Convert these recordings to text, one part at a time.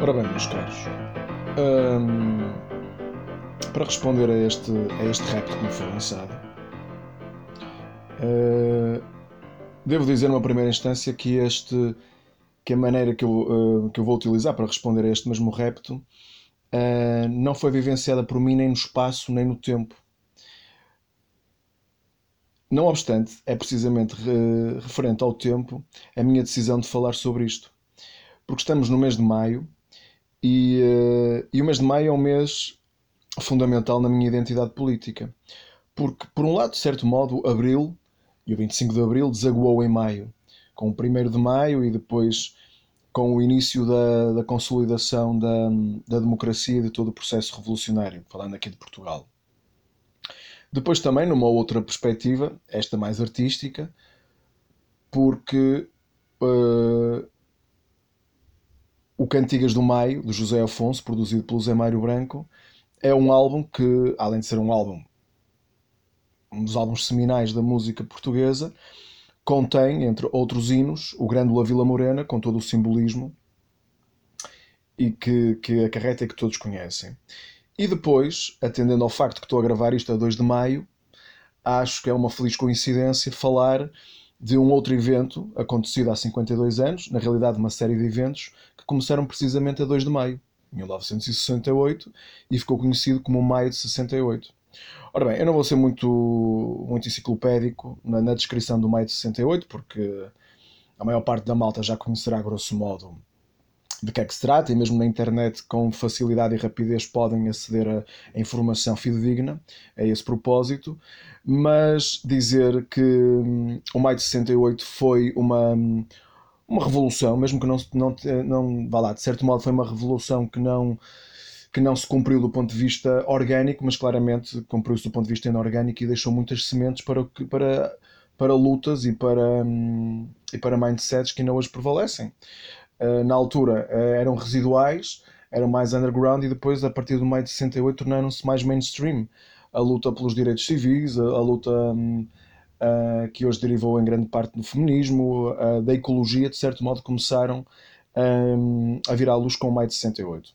Ora bem, meus caros, hum, para responder a este, a este repto que me foi lançado, uh, devo dizer numa primeira instância que, este, que a maneira que eu, uh, que eu vou utilizar para responder a este mesmo repto uh, não foi vivenciada por mim nem no espaço nem no tempo. Não obstante, é precisamente referente ao tempo a minha decisão de falar sobre isto. Porque estamos no mês de maio e, uh, e o mês de maio é um mês fundamental na minha identidade política. Porque, por um lado, de certo modo, abril e o 25 de abril desaguou em maio, com o 1 de maio e depois com o início da, da consolidação da, da democracia e de todo o processo revolucionário, falando aqui de Portugal. Depois também, numa outra perspectiva, esta mais artística, porque uh, o Cantigas do Maio, de José Afonso, produzido pelo Zé Mário Branco, é um álbum que, além de ser um álbum, um dos álbuns seminais da música portuguesa, contém, entre outros hinos, o Grândola Vila Morena, com todo o simbolismo e que, que acarreta e que todos conhecem. E depois, atendendo ao facto que estou a gravar isto a 2 de maio, acho que é uma feliz coincidência falar de um outro evento acontecido há 52 anos, na realidade uma série de eventos que começaram precisamente a 2 de maio de 1968 e ficou conhecido como Maio de 68. Ora bem, eu não vou ser muito, muito enciclopédico na, na descrição do Maio de 68, porque a maior parte da malta já conhecerá, grosso modo, de que é que se trata, e mesmo na internet, com facilidade e rapidez, podem aceder a, a informação fidedigna a esse propósito. Mas dizer que hum, o Maio de 68 foi uma, hum, uma revolução, mesmo que não, não, não vá lá, de certo modo foi uma revolução que não que não se cumpriu do ponto de vista orgânico, mas claramente cumpriu-se do ponto de vista inorgânico e deixou muitas sementes para, para, para lutas e para, hum, e para mindsets que ainda hoje prevalecem. Eh, na altura eh, eram residuais, eram mais underground e depois, a partir do maio de 68, tornaram-se mais mainstream. A luta pelos direitos civis, a, a luta um, uh, que hoje derivou em grande parte do feminismo, uh, da ecologia, de certo modo, começaram um, a vir à luz com o maio de 68.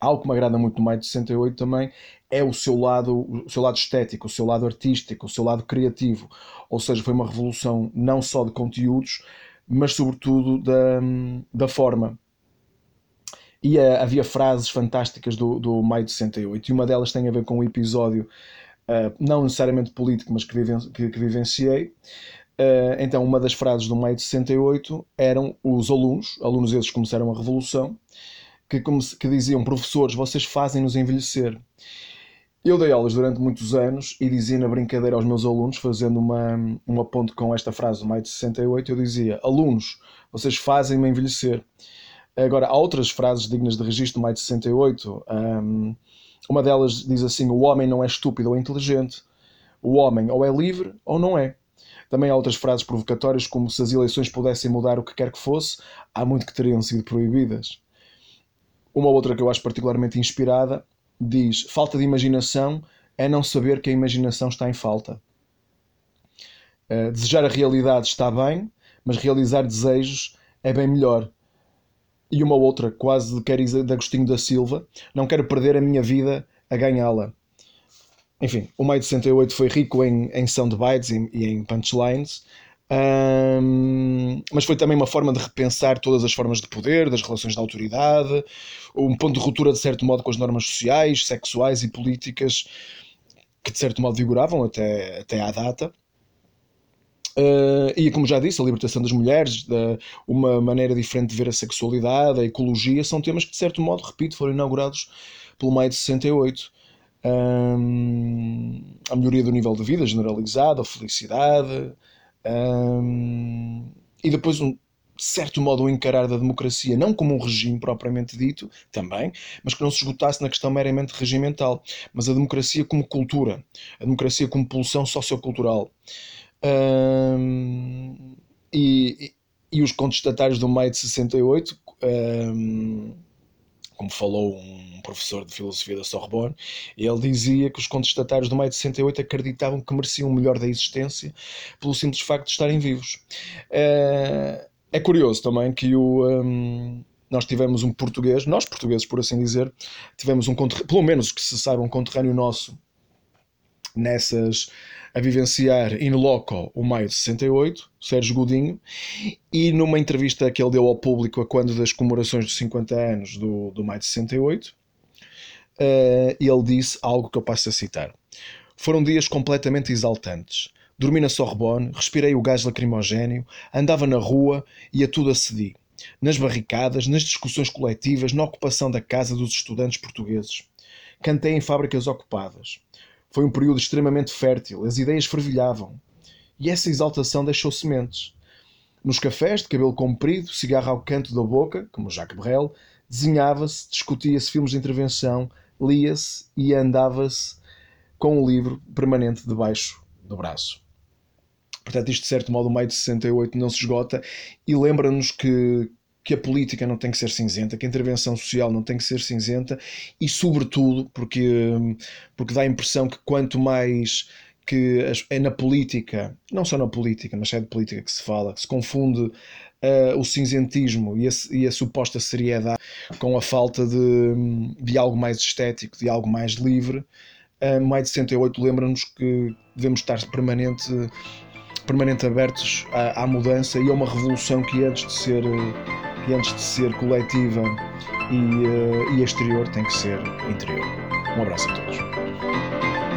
Algo que me agrada muito no maio de 68 também é o seu lado, o seu lado estético, o seu lado artístico, o seu lado criativo. Ou seja, foi uma revolução não só de conteúdos, mas sobretudo da, da forma. E uh, havia frases fantásticas do, do Maio de 68, e uma delas tem a ver com um episódio, uh, não necessariamente político, mas que, viven que, que vivenciei. Uh, então, uma das frases do Maio de 68 eram os alunos, alunos esses começaram a revolução, que, que diziam: professores, vocês fazem-nos envelhecer. Eu dei aulas durante muitos anos e dizia na brincadeira aos meus alunos, fazendo uma, uma ponte com esta frase do maio de 68, eu dizia: Alunos, vocês fazem-me envelhecer. Agora, há outras frases dignas de registro do maio de 68. Um, uma delas diz assim: O homem não é estúpido ou inteligente. O homem ou é livre ou não é. Também há outras frases provocatórias, como se as eleições pudessem mudar o que quer que fosse, há muito que teriam sido proibidas. Uma outra que eu acho particularmente inspirada diz: falta de imaginação é não saber que a imaginação está em falta. Uh, desejar a realidade está bem, mas realizar desejos é bem melhor. E uma outra, quase de de Agostinho da Silva: não quero perder a minha vida a ganhá-la. Enfim, o Maio de 68 foi rico em, em soundbites e, e em punchlines, um, mas foi também uma forma de repensar todas as formas de poder, das relações de autoridade, um ponto de ruptura, de certo modo, com as normas sociais, sexuais e políticas que, de certo modo, vigoravam até, até à data. Uh, e, como já disse, a libertação das mulheres, uma maneira diferente de ver a sexualidade, a ecologia, são temas que, de certo modo, repito, foram inaugurados pelo maio de 68. Um, a melhoria do nível de vida generalizado, a felicidade, um, e depois um certo modo o encarar da democracia não como um regime propriamente dito, também, mas que não se esgotasse na questão meramente regimental, mas a democracia como cultura, a democracia como pulsão sociocultural. Um, e, e, os contestatários do maio de 68, um, como falou um professor de filosofia da Sorbonne, ele dizia que os contestatários do maio de 68 acreditavam que mereciam o melhor da existência pelo simples facto de estarem vivos. Uh, é curioso também que o, um, nós tivemos um português, nós portugueses por assim dizer, tivemos um pelo menos que se saiba, um conterrâneo nosso nessas a vivenciar in loco o maio de 68, Sérgio Godinho, e numa entrevista que ele deu ao público a quando das comemorações dos 50 anos do, do maio de 68, uh, eh, ele disse algo que eu passo a citar. Foram dias completamente exaltantes. Dormi na Sorbonne, respirei o gás lacrimogéneo, andava na rua e a tudo acedi. Nas barricadas, nas discussões coletivas, na ocupação da casa dos estudantes portugueses. Cantei em fábricas ocupadas. Foi um período extremamente fértil, as ideias fervilhavam. E essa exaltação deixou sementes. Nos cafés, de cabelo comprido, cigarro ao canto da boca, como Jacques Brel, desenhava-se, discutia-se filmes de intervenção, lia-se e andava-se com o livro permanente debaixo do braço. Portanto, isto de certo modo, o maio de 68 não se esgota e lembra-nos que, que a política não tem que ser cinzenta, que a intervenção social não tem que ser cinzenta e, sobretudo, porque, porque dá a impressão que quanto mais que é na política, não só na política, mas é de política que se fala, que se confunde uh, o cinzentismo e a, e a, suposta seriedade com a falta de, de algo mais estético, de algo mais livre. Uh, de 68 lembra-nos que devemos estar permanente permanente abertos à, à, mudança e a uma revolução que antes de ser, que antes de ser coletiva e, uh, e exterior tem que ser interior. Um abraço a todos.